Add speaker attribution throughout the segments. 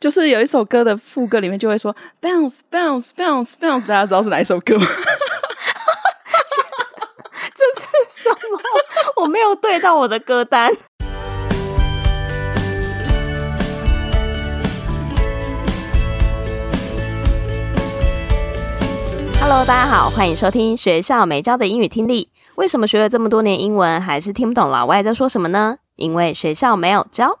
Speaker 1: 就是有一首歌的副歌里面就会说 bounce bounce bounce bounce，大家知道是哪一首歌吗？
Speaker 2: 这是什么？我没有对到我的歌单。Hello，大家好，欢迎收听学校没教的英语听力。为什么学了这么多年英文，还是听不懂老外在说什么呢？因为学校没有教。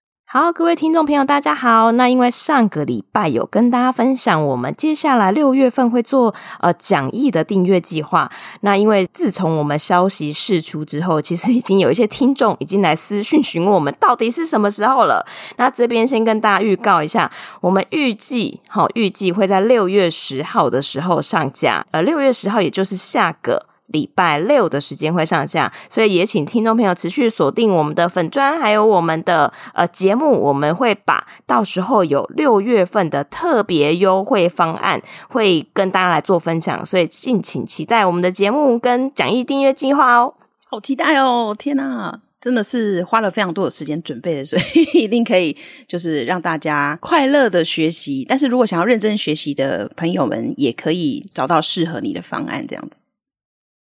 Speaker 2: 好，各位听众朋友，大家好。那因为上个礼拜有跟大家分享，我们接下来六月份会做呃讲义的订阅计划。那因为自从我们消息释出之后，其实已经有一些听众已经来私讯询问我们到底是什么时候了。那这边先跟大家预告一下，我们预计好预计会在六月十号的时候上架。呃，六月十号也就是下个。礼拜六的时间会上架，所以也请听众朋友持续锁定我们的粉专，还有我们的呃节目，我们会把到时候有六月份的特别优惠方案会跟大家来做分享，所以敬请期待我们的节目跟讲义订阅计划哦。
Speaker 1: 好期待哦！天哪，真的是花了非常多的时间准备的，所以一定可以就是让大家快乐的学习。但是如果想要认真学习的朋友们，也可以找到适合你的方案，这样子。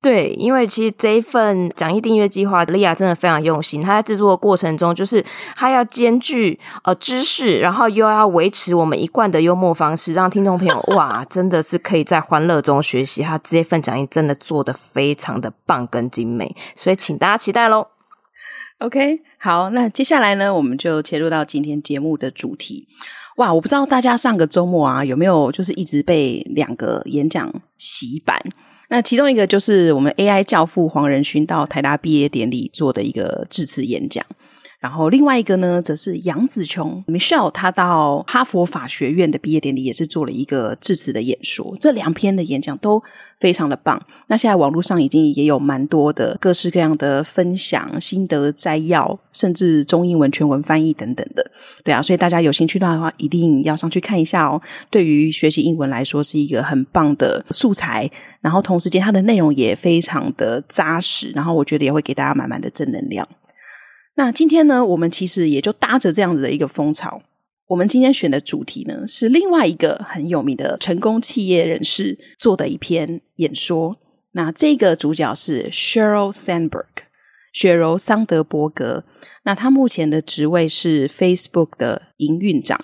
Speaker 2: 对，因为其实这一份讲义订阅计划，莉亚真的非常用心。她在制作的过程中，就是她要兼具呃知识，然后又要维持我们一贯的幽默方式，让听众朋友哇，真的是可以在欢乐中学习。她这份讲义真的做得非常的棒跟精美，所以请大家期待喽。
Speaker 1: OK，好，那接下来呢，我们就切入到今天节目的主题。哇，我不知道大家上个周末啊有没有就是一直被两个演讲洗版。那其中一个就是我们 AI 教父黄仁勋到台大毕业典礼做的一个致辞演讲。然后另外一个呢，则是杨紫琼 Michelle，她到哈佛法学院的毕业典礼也是做了一个致辞的演说。这两篇的演讲都非常的棒。那现在网络上已经也有蛮多的各式各样的分享、心得摘要，甚至中英文全文翻译等等的。对啊，所以大家有兴趣的话，一定要上去看一下哦。对于学习英文来说，是一个很棒的素材。然后同时间，它的内容也非常的扎实。然后我觉得也会给大家满满的正能量。那今天呢，我们其实也就搭着这样子的一个风潮，我们今天选的主题呢，是另外一个很有名的成功企业人士做的一篇演说。那这个主角是 Sheryl Sandberg，雪柔桑德伯格。那他目前的职位是 Facebook 的营运长。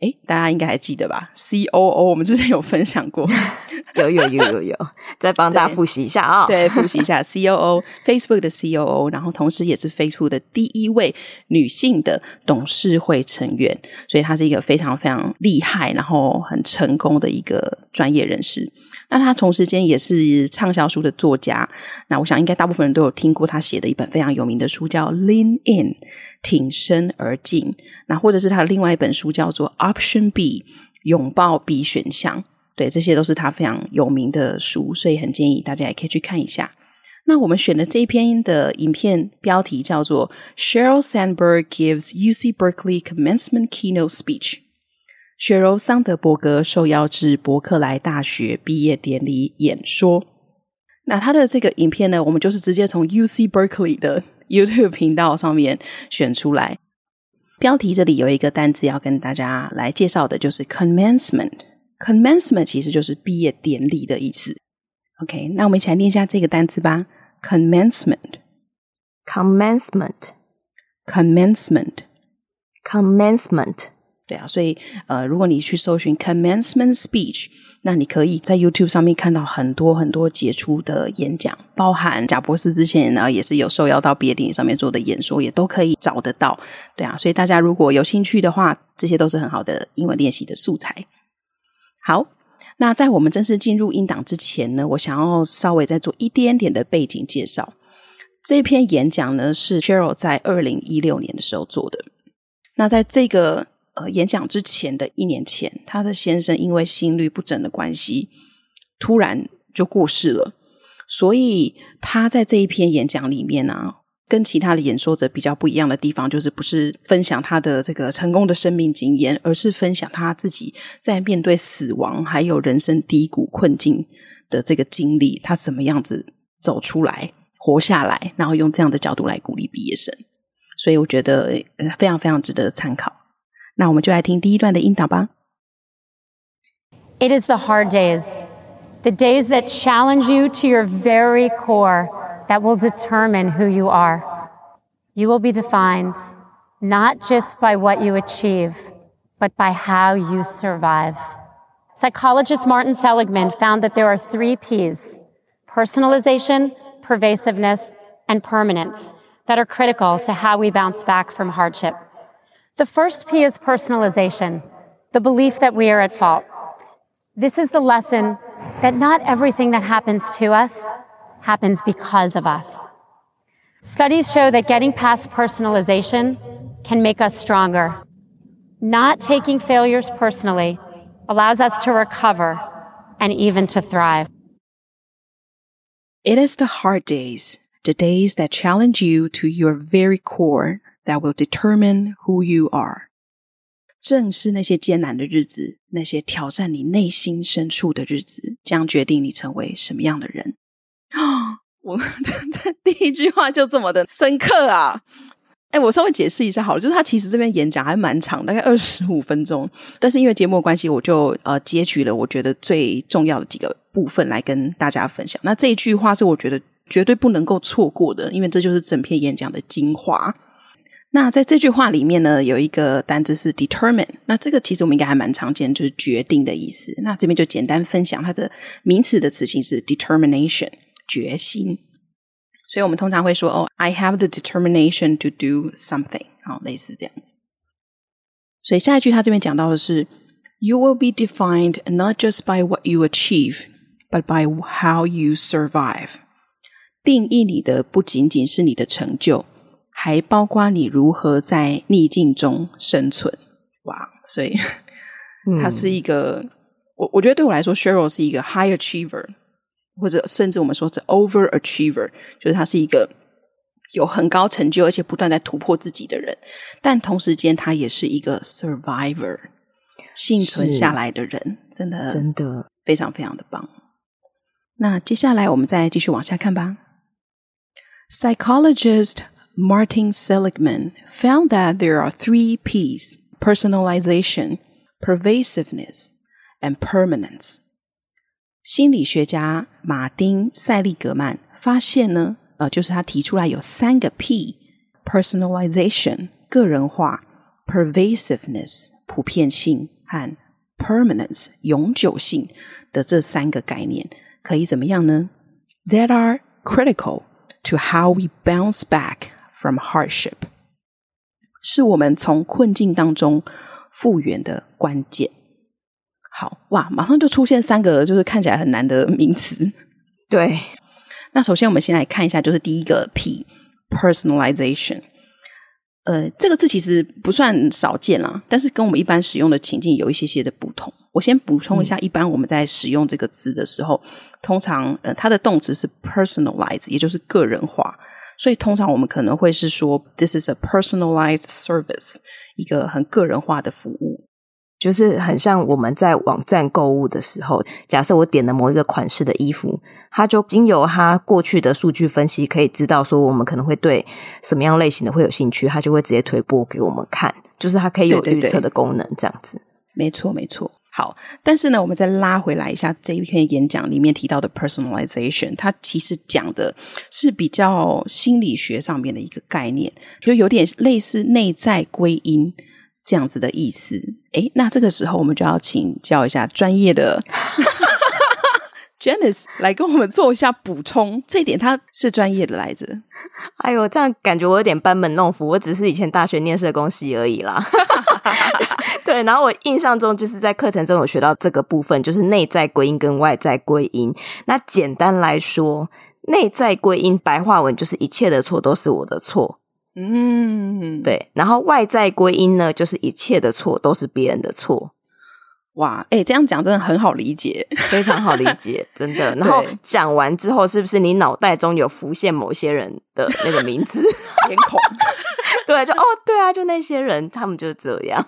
Speaker 1: 诶，大家应该还记得吧？COO，我们之前有分享过，
Speaker 2: 有有有有有，再帮大家复习一下啊、哦。
Speaker 1: 对，复习一下 COO，Facebook 的 COO，然后同时也是 Facebook 的第一位女性的董事会成员，所以她是一个非常非常厉害，然后很成功的一个专业人士。那她同时间也是畅销书的作家，那我想应该大部分人都有听过她写的一本非常有名的书，叫《Lean In》，挺身而进。那或者是她的另外一本书叫做《Option B》，拥抱 B 选项。对，这些都是他非常有名的书，所以很建议大家也可以去看一下。那我们选的这一篇的影片标题叫做《Sheryl Sandberg Gives UC Berkeley Commencement Keynote Speech》。雪柔桑德伯格受邀至伯克莱大学毕业典礼演说。那他的这个影片呢，我们就是直接从 UC Berkeley 的 YouTube 频道上面选出来。标题这里有一个单字要跟大家来介绍的，就是 commencement。Commencement 其实就是毕业典礼的意思。OK，那我们一起来念一下这个单词吧。
Speaker 2: Commencement，commencement，commencement，commencement。
Speaker 1: 对啊，所以呃，如果你去搜寻 commencement speech，那你可以在 YouTube 上面看到很多很多杰出的演讲，包含贾博士之前呢也是有受邀到毕业典礼上面做的演说，也都可以找得到。对啊，所以大家如果有兴趣的话，这些都是很好的英文练习的素材。好，那在我们正式进入音档之前呢，我想要稍微再做一点点的背景介绍。这篇演讲呢是 Cheryl 在二零一六年的时候做的。那在这个呃，演讲之前的一年前，他的先生因为心律不整的关系，突然就过世了。所以他在这一篇演讲里面呢、啊，跟其他的演说者比较不一样的地方，就是不是分享他的这个成功的生命经验，而是分享他自己在面对死亡还有人生低谷困境的这个经历，他怎么样子走出来、活下来，然后用这样的角度来鼓励毕业生。所以我觉得非常非常值得参考。那我们就来听第一段的音档吧。
Speaker 3: It is the hard days, the days that challenge you to your very core. That will determine who you are. You will be defined not just by what you achieve, but by how you survive. Psychologist Martin Seligman found that there are three P's personalization, pervasiveness, and permanence that are critical to how we bounce back from hardship. The first P is personalization, the belief that we are at fault. This is the lesson that not everything that happens to us happens because of us. Studies show that getting past personalization can make us stronger. Not taking failures personally allows us to recover and even to thrive.
Speaker 1: It is the hard days, the days that challenge you to your very core, that will determine who you are. 正是那些艰难的日子，那些挑战你内心深处的日子，将决定你成为什么样的人。啊！我的第一句话就这么的深刻啊！哎，我稍微解释一下好了，就是他其实这边演讲还蛮长，大概二十五分钟，但是因为节目关系，我就呃截取了我觉得最重要的几个部分来跟大家分享。那这一句话是我觉得绝对不能够错过的，因为这就是整篇演讲的精华。那在这句话里面呢，有一个单字是 determine，那这个其实我们应该还蛮常见，就是决定的意思。那这边就简单分享它的名词的词性是 determination。决心，所以我们通常会说：“哦，I have the determination to do something。”好，类似这样子。所以下一句他这边讲到的是：“You will be defined not just by what you achieve, but by how you survive。”定义你的不仅仅是你的成就，还包括你如何在逆境中生存。哇！所以他是一个，嗯、我我觉得对我来说，Sheryl 是一个 high achiever。或者甚至我们说是 overachiever，就是他是一个有很高成就而且不断在突破自己的人，但同时间他也是一个 survivor，幸存下来的人，真的真的非常非常的棒。那接下来我们再继续往下看吧。Psychologist Martin Seligman found that there are three P's: personalization, pervasiveness, and permanence. 心理学家马丁·塞利格曼发现呢，呃，就是他提出来有三个 P：personalization 个人化、pervasiveness 普遍性和 permanence 永久性的这三个概念，可以怎么样呢？That are critical to how we bounce back from hardship，是我们从困境当中复原的关键。好哇，马上就出现三个就是看起来很难的名词。
Speaker 2: 对，
Speaker 1: 那首先我们先来看一下，就是第一个 P，personalization。呃，这个字其实不算少见啦，但是跟我们一般使用的情境有一些些的不同。我先补充一下，一般我们在使用这个字的时候，嗯、通常呃它的动词是 personalize，也就是个人化，所以通常我们可能会是说 this is a personalized service，一个很个人化的服务。
Speaker 2: 就是很像我们在网站购物的时候，假设我点了某一个款式的衣服，它就经由它过去的数据分析，可以知道说我们可能会对什么样类型的会有兴趣，它就会直接推播给我们看，就是它可以有预测的功能，这样子。对对对，
Speaker 1: 没错，没错。好，但是呢，我们再拉回来一下这一篇演讲里面提到的 personalization，它其实讲的是比较心理学上面的一个概念，就有点类似内在归因。这样子的意思，诶，那这个时候我们就要请教一下专业的 Janice 来跟我们做一下补充。这一点他是专业的来着。
Speaker 2: 哎呦，这样感觉我有点班门弄斧。我只是以前大学念社工系而已啦。对，然后我印象中就是在课程中有学到这个部分，就是内在归因跟外在归因。那简单来说，内在归因白话文就是一切的错都是我的错。嗯，对，然后外在归因呢，就是一切的错都是别人的错。
Speaker 1: 哇，哎、欸，这样讲真的很好理解，
Speaker 2: 非常好理解，真的。然后讲完之后，是不是你脑袋中有浮现某些人的那个名字、
Speaker 1: 脸孔？
Speaker 2: 对，就哦，对啊，就那些人，他们就是这样，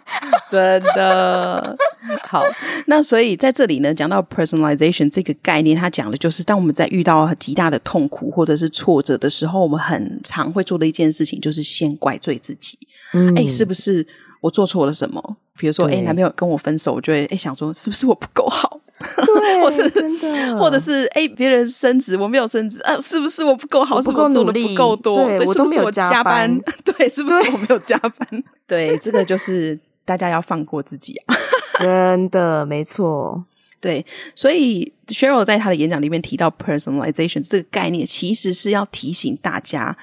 Speaker 1: 真的。好，那所以在这里呢，讲到 personalization 这个概念，它讲的就是当我们在遇到极大的痛苦或者是挫折的时候，我们很常会做的一件事情，就是先怪罪自己。嗯，哎，是不是我做错了什么？比如说，哎，男朋友跟我分手，我就会哎想说，是不是我不够好？
Speaker 2: 对，
Speaker 1: 或是
Speaker 2: 真的，
Speaker 1: 或者是哎，别人升职，我没有升职啊，是不是我不够好？是不是我做的不够多？
Speaker 2: 对，
Speaker 1: 对
Speaker 2: 我都没有
Speaker 1: 加班。对，是不是我没有加班？
Speaker 2: 对，
Speaker 1: 对，这个就是大家要放过自己啊！
Speaker 2: 真的，没错。
Speaker 1: 对，所以 Sheryl 在他的演讲里面提到 personalization 这个概念，其实是要提醒大家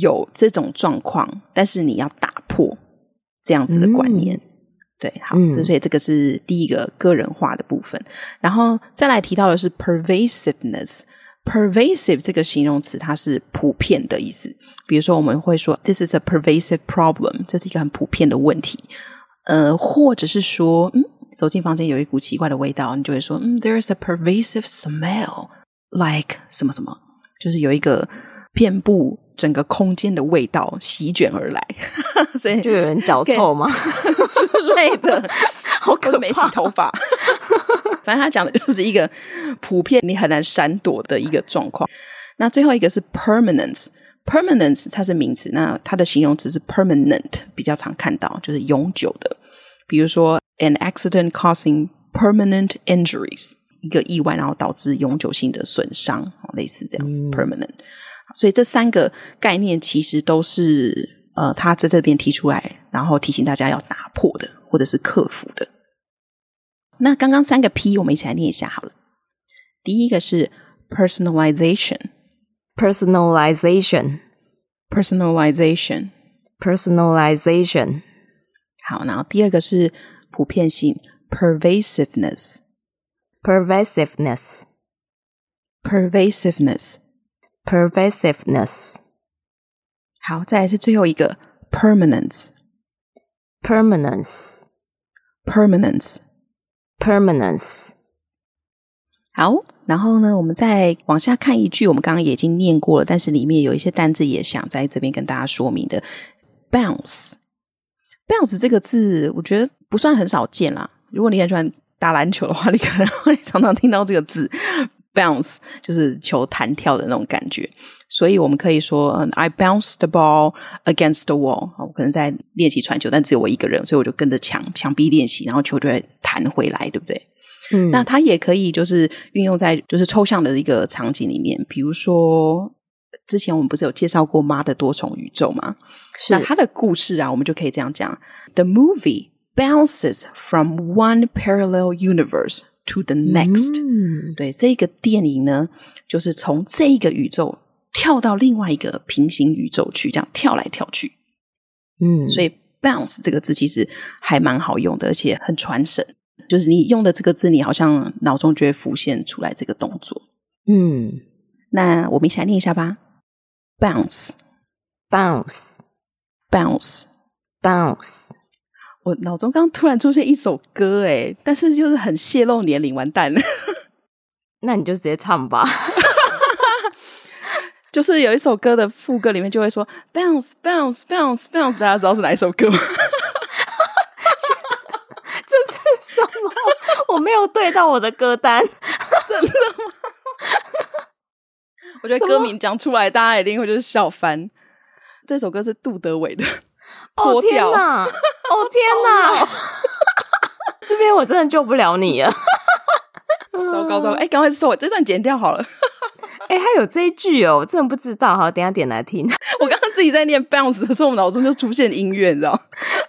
Speaker 1: 有这种状况，但是你要打破这样子的观念。嗯对，好，所以这个是第一个个人化的部分，嗯、然后再来提到的是 pervasiveness。pervasive 这个形容词，它是普遍的意思。比如说，我们会说 this is a pervasive problem，这是一个很普遍的问题。呃，或者是说，嗯，走进房间有一股奇怪的味道，你就会说，嗯，there is a pervasive smell，like 什么什么，就是有一个遍布。整个空间的味道席卷而来，所以
Speaker 2: 就有人脚臭吗
Speaker 1: 之类的？
Speaker 2: 好可怕，
Speaker 1: 没洗头发。反正他讲的就是一个普遍你很难闪躲的一个状况。那最后一个是 permanence，permanence 它是名词，那它的形容词是 permanent，比较常看到就是永久的。比如说 an accident causing permanent injuries，一个意外然后导致永久性的损伤，类似这样子、嗯、permanent。所以这三个概念其实都是呃，他在这边提出来，然后提醒大家要打破的，或者是克服的。那刚刚三个 P，我们一起来念一下好了。第一个是
Speaker 2: personalization，personalization，personalization。
Speaker 1: 好，然后第二个是普遍性 pervasiveness，pervasiveness，pervasiveness。
Speaker 2: Pervasiveness，
Speaker 1: 好，再来是最后一个
Speaker 2: permanence，permanence，permanence。
Speaker 1: permanence 好，然后呢，我们再往下看一句，我们刚刚也已经念过了，但是里面有一些单字也想在这边跟大家说明的。bounce，bounce 这个字，我觉得不算很少见啦。如果你很喜欢打篮球的话，你可能会常常听到这个字。Bounce 就是球弹跳的那种感觉，所以我们可以说，I bounced the ball against the wall。我可能在练习传球，但只有我一个人，所以我就跟着墙墙壁练习，然后球就会弹回来，对不对？嗯，那它也可以就是运用在就是抽象的一个场景里面，比如说之前我们不是有介绍过《妈的多重宇宙》吗？是，那它的故事啊，我们就可以这样讲：The movie bounces from one parallel universe。To the next，嗯，对，这个电影呢，就是从这个宇宙跳到另外一个平行宇宙去，这样跳来跳去。嗯，所以 bounce 这个字其实还蛮好用的，而且很传神。就是你用的这个字，你好像脑中就会浮现出来这个动作。嗯，那我们一起来念一下吧
Speaker 2: ：bounce，bounce，bounce，bounce。
Speaker 1: 我脑中刚突然出现一首歌，哎，但是就是很泄露年龄，完蛋了。
Speaker 2: 那你就直接唱吧。
Speaker 1: 就是有一首歌的副歌里面就会说 bounce bounce bounce bounce，大家知道是哪一首歌吗？
Speaker 2: 这是什么？我没有对到我的歌单，
Speaker 1: 真的吗？我觉得歌名讲出来，大家一定会就是笑翻。这首歌是杜德伟的。
Speaker 2: 哦天哪！哦天哪！这边我真的救不了你 了。
Speaker 1: 糟糕糟糕！哎，赶快收我这段剪掉好了。
Speaker 2: 哎，还有这一句哦，我真的不知道。好，等一下点来听。
Speaker 1: 我刚刚自己在念 bounce 的时候，我脑中就出现音乐，你知道？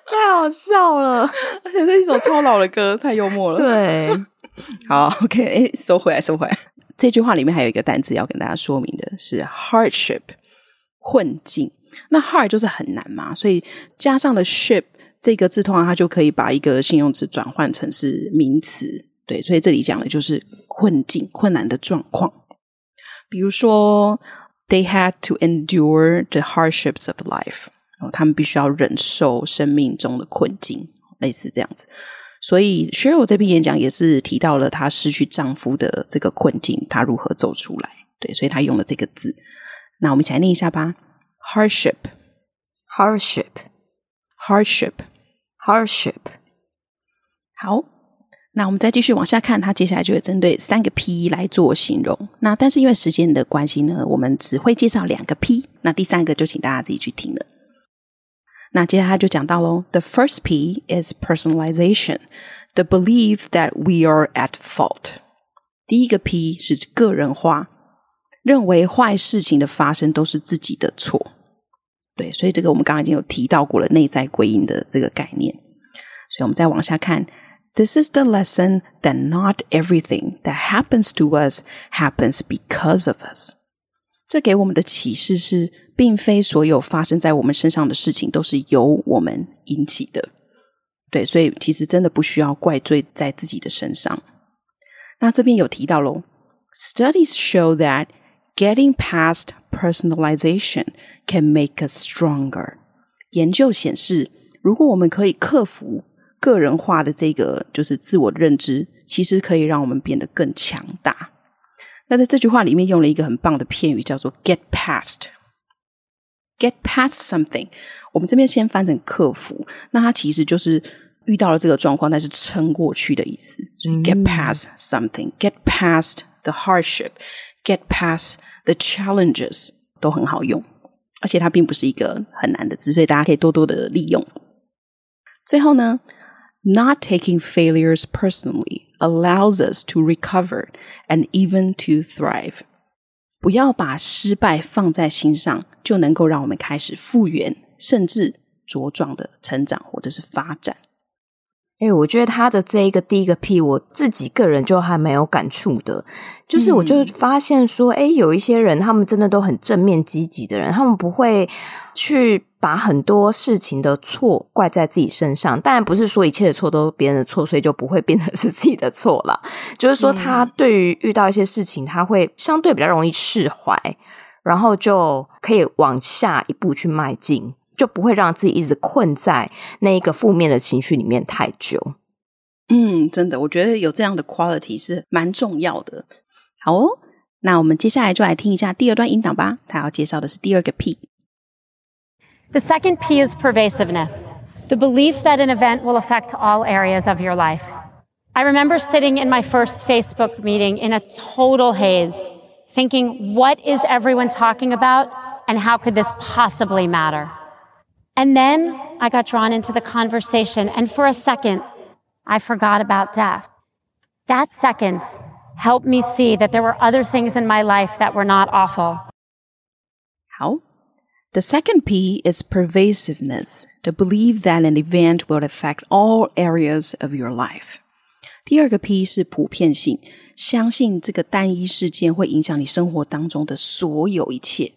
Speaker 2: 太好笑了，
Speaker 1: 而且是一首超老的歌，太幽默了。
Speaker 2: 对，
Speaker 1: 好，OK，哎，收回来，收回来。这句话里面还有一个单词要跟大家说明的是 hardship，困境。那 hard 就是很难嘛，所以加上了 ship 这个字，通常它就可以把一个形容词转换成是名词。对，所以这里讲的就是困境、困难的状况。比如说，they had to endure the hardships of life，他们必须要忍受生命中的困境，类似这样子。所以 Cheryl 这篇演讲也是提到了她失去丈夫的这个困境，她如何走出来。对，所以她用了这个字。那我们一起来念一下吧
Speaker 2: ：hardship，hardship，hardship。
Speaker 1: Hardship 好，那我们再继续往下看，它接下来就会针对三个 P 来做形容。那但是因为时间的关系呢，我们只会介绍两个 P。那第三个就请大家自己去听了。那接下来就讲到喽，The first P is personalization, the belief that we are at fault。第一个 P 是个人化，认为坏事情的发生都是自己的错。对，所以这个我们刚刚已经有提到过了，内在归因的这个概念。所以我们再往下看，This is the lesson that not everything that happens to us happens because of us。这给我们的启示是，并非所有发生在我们身上的事情都是由我们引起的。对，所以其实真的不需要怪罪在自己的身上。那这边有提到喽，Studies show that getting past personalization can make us stronger。研究显示，如果我们可以克服个人化的这个就是自我的认知，其实可以让我们变得更强大。那在这句话里面用了一个很棒的片语，叫做 “get past”。get past something，我们这边先翻成克服，那它其实就是遇到了这个状况，但是撑过去的意思。所以 get past something，get past the Get past the challenges 都很好用，而且它并不是一个很难的字，所以大家可以多多的利用。最后呢，not taking failures personally allows us to recover and even to thrive。不要把失败放在心上，就能够让我们开始复原，甚至茁壮的成长或者是发展。
Speaker 2: 哎、欸，我觉得他的这一个第一个 P，我自己个人就还蛮有感触的。就是我就发现说，哎、嗯欸，有一些人他们真的都很正面积极的人，他们不会去把很多事情的错怪在自己身上。当然不是说一切的错都是别人的错，所以就不会变成是自己的错了。就是说，他对于遇到一些事情，他会相对比较容易释怀，然后就可以往下一步去迈进。就不会让自己一直困在那一个负面的情绪里面太久。
Speaker 1: 嗯，真的，我觉得有这样的 quality 是蛮重要的。好哦，那我们接下来就来听一下第二段音档吧。他要介绍的是第二个 P。
Speaker 3: The second P is pervasiveness, the belief that an event will affect all areas of your life. I remember sitting in my first Facebook meeting in a total haze, thinking, what is everyone talking about and how could this possibly matter? And then I got drawn into the conversation, and for a second, I forgot about death. That second helped me see that there were other things in my life that were not awful.
Speaker 1: How? The second P is pervasiveness, the belief that an event will affect all areas of your life. 第二个 P 是普遍性，相信这个单一事件会影响你生活当中的所有一切。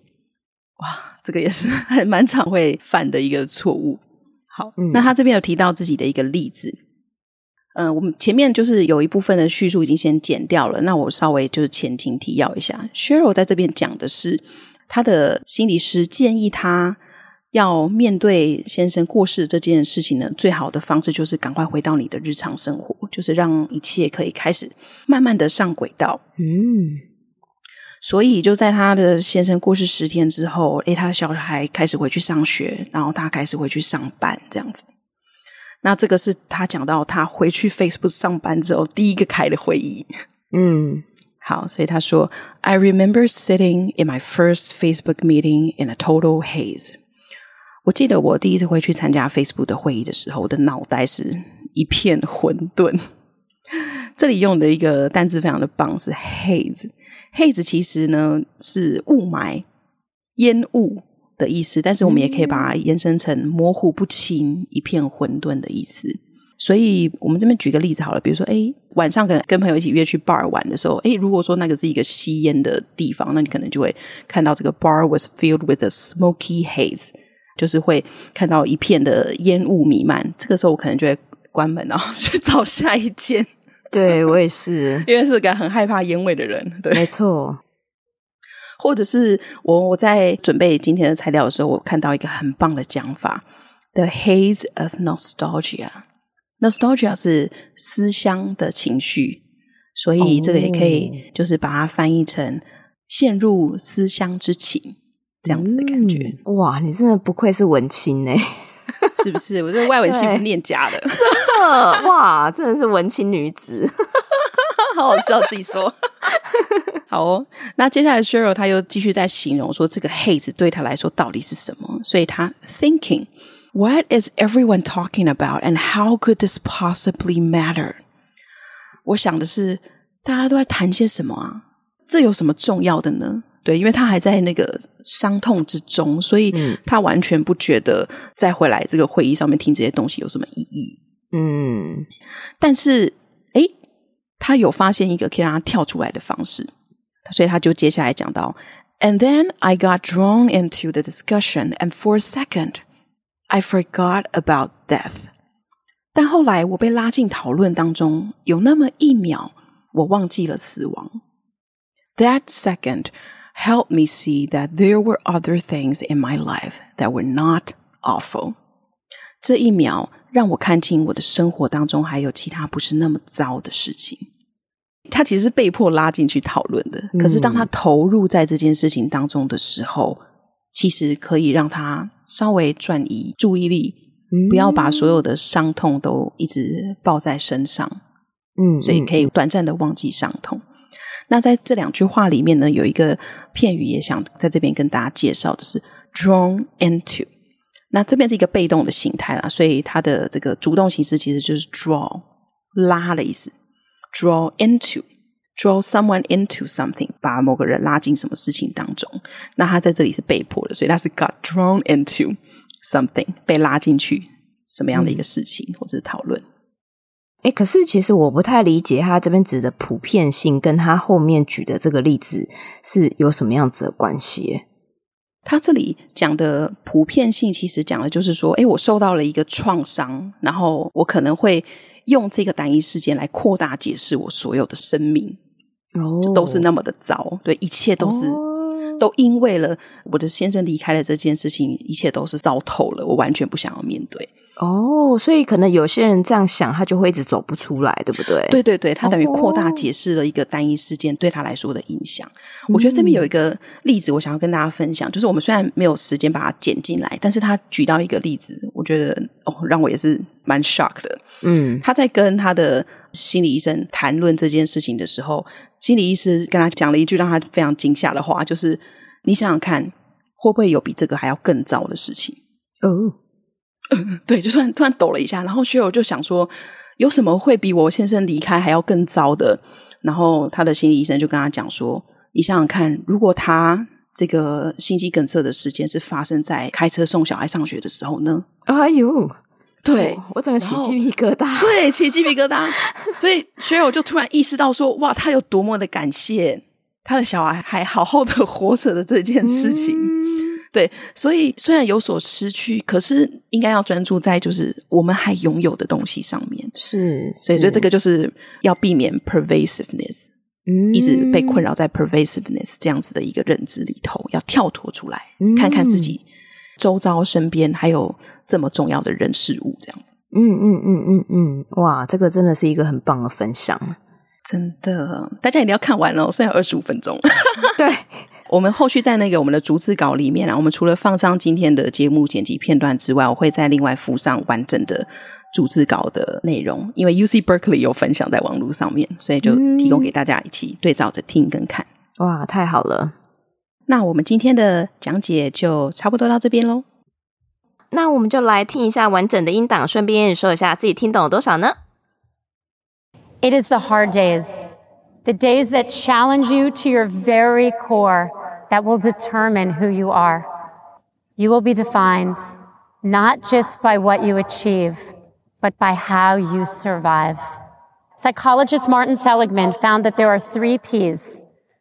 Speaker 1: 哇，这个也是还 蛮常会犯的一个错误。好，嗯、那他这边有提到自己的一个例子。嗯、呃，我们前面就是有一部分的叙述已经先剪掉了，那我稍微就是前情提要一下。Cheryl 在这边讲的是，他的心理师建议他要面对先生过世这件事情呢，最好的方式就是赶快回到你的日常生活，就是让一切可以开始慢慢的上轨道。嗯。所以就在他的先生过世十天之后，诶，他的小孩开始回去上学，然后他开始回去上班，这样子。那这个是他讲到他回去 Facebook 上班之后第一个开的会议。嗯，好，所以他说：“I remember sitting in my first Facebook meeting in a total haze。”我记得我第一次回去参加 Facebook 的会议的时候，我的脑袋是一片混沌。这里用的一个单字非常的棒，是 haze。haze 其实呢是雾霾、烟雾的意思，但是我们也可以把它延伸成模糊不清、一片混沌的意思。所以我们这边举个例子好了，比如说，哎，晚上可能跟朋友一起约去 bar 玩的时候，哎，如果说那个是一个吸烟的地方，那你可能就会看到这个 bar was filled with a smoky haze，就是会看到一片的烟雾弥漫。这个时候我可能就会关门，然后去找下一间。
Speaker 2: 对，我也是，
Speaker 1: 因为是个很害怕烟味的人。对，
Speaker 2: 没错。
Speaker 1: 或者是我我在准备今天的材料的时候，我看到一个很棒的讲法：“The haze of nostalgia nostalgia 是思乡的情绪，所以这个也可以就是把它翻译成陷入思乡之情这样子的感觉。
Speaker 2: 嗯、哇，你真的不愧是文青呢，
Speaker 1: 是不是？我这外文系不是念假的，
Speaker 2: 真的哇，真的是文青女子，
Speaker 1: 好好笑，自己说。好哦，那接下来 Cheryl 他又继续在形容说这个 hate 对他来说到底是什么，所以他 thinking。What is everyone talking about, and how could this possibly matter？我想的是，大家都在谈些什么啊？这有什么重要的呢？对，因为他还在那个伤痛之中，所以他完全不觉得再回来这个会议上面听这些东西有什么意义。嗯，但是，诶，他有发现一个可以让他跳出来的方式，所以他就接下来讲到，And then I got drawn into the discussion, and for a second. I forgot about death，但后来我被拉进讨论当中，有那么一秒，我忘记了死亡。That second helped me see that there were other things in my life that were not awful。这一秒让我看清我的生活当中还有其他不是那么糟的事情。他其实是被迫拉进去讨论的，可是当他投入在这件事情当中的时候，其实可以让他稍微转移注意力，嗯、不要把所有的伤痛都一直抱在身上。嗯，所以可以短暂的忘记伤痛。嗯、那在这两句话里面呢，有一个片语也想在这边跟大家介绍的是 “drawn into”。那这边是一个被动的形态啦，所以它的这个主动形式其实就是 “draw” 拉的意思，“draw into”。Draw someone into something，把某个人拉进什么事情当中。那他在这里是被迫的，所以他是 got drawn into something，被拉进去什么样的一个事情、或者是讨论。
Speaker 2: 诶，可是其实我不太理解他这边指的普遍性，跟他后面举的这个例子是有什么样子的关系？
Speaker 1: 他这里讲的普遍性，其实讲的就是说，诶，我受到了一个创伤，然后我可能会用这个单一事件来扩大解释我所有的生命。就都是那么的糟，对，一切都是、哦、都因为了我的先生离开了这件事情，一切都是糟透了，我完全不想要面对。
Speaker 2: 哦，所以可能有些人这样想，他就会一直走不出来，对不对？
Speaker 1: 对对对，他等于扩大解释了一个单一事件对他来说的影响。哦、我觉得这边有一个例子，我想要跟大家分享，就是我们虽然没有时间把它剪进来，但是他举到一个例子，我觉得哦，让我也是蛮 shock 的。嗯，他在跟他的心理医生谈论这件事情的时候，心理医师跟他讲了一句让他非常惊吓的话，就是你想想看，会不会有比这个还要更糟的事情？哦。对，就突然突然抖了一下，然后 Cheryl 就想说，有什么会比我先生离开还要更糟的？然后他的心理医生就跟他讲说，你想想看，如果他这个心肌梗塞的时间是发生在开车送小孩上学的时候呢？
Speaker 2: 哎呦，
Speaker 1: 对，
Speaker 2: 哦、我怎么起鸡皮疙瘩？
Speaker 1: 对，起鸡皮疙瘩。所以 Cheryl 就突然意识到说，哇，他有多么的感谢他的小孩还好好的活着的这件事情。嗯对，所以虽然有所失去，可是应该要专注在就是我们还拥有的东西上面。
Speaker 2: 是，
Speaker 1: 所以所以这个就是要避免 pervasiveness，嗯，一直被困扰在 pervasiveness 这样子的一个认知里头，要跳脱出来，嗯、看看自己周遭身边还有这么重要的人事物，这样子。
Speaker 2: 嗯嗯嗯嗯嗯，哇，这个真的是一个很棒的分享，
Speaker 1: 真的，大家一定要看完哦，虽然二十五分钟，
Speaker 2: 对。
Speaker 1: 我们后续在那个我们的逐字稿里面啊，我们除了放上今天的节目剪辑片段之外，我会再另外附上完整的逐字稿的内容，因为 UC Berkeley 有分享在网络上面，所以就提供给大家一起对照着听跟看。
Speaker 2: 哇，太好了！
Speaker 1: 那我们今天的讲解就差不多到这边喽。
Speaker 2: 那我们就来听一下完整的音档，顺便说一下自己听懂了多少呢
Speaker 3: ？It is the hard days. The days that challenge you to your very core that will determine who you are. You will be defined not just by what you achieve, but by how you survive. Psychologist Martin Seligman found that there are three P's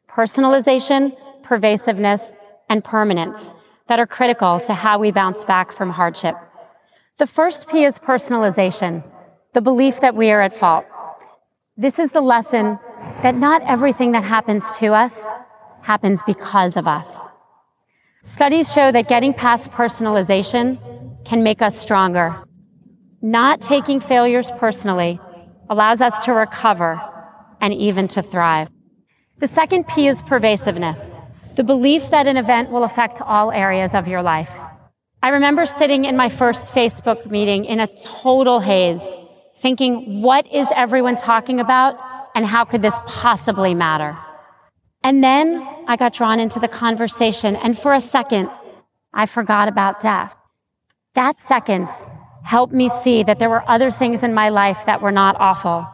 Speaker 3: personalization, pervasiveness, and permanence that are critical to how we bounce back from hardship. The first P is personalization, the belief that we are at fault. This is the lesson that not everything that happens to us happens because of us. Studies show that getting past personalization can make us stronger. Not taking failures personally allows us to recover and even to thrive. The second P is pervasiveness, the belief that an event will affect all areas of your life. I remember sitting in my first Facebook meeting in a total haze, thinking, what is everyone talking about and how could this possibly matter? And then I got drawn into the conversation, and for a second, I forgot about death. That second helped me see that there were other things in my life that were not awful.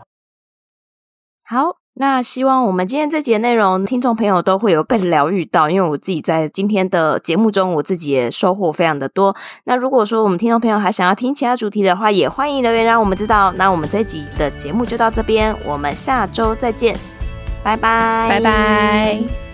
Speaker 2: 好，那希望我们今天这节内容，听众朋友都会有被疗愈到，因为我自己在今天的节目中，我自己也收获非常的多。那如果说我们听众朋友还想要听其他主题的话，也欢迎留言让我们知道。那我们这集的节目就到这边，我们下周再见。拜拜，
Speaker 1: 拜拜。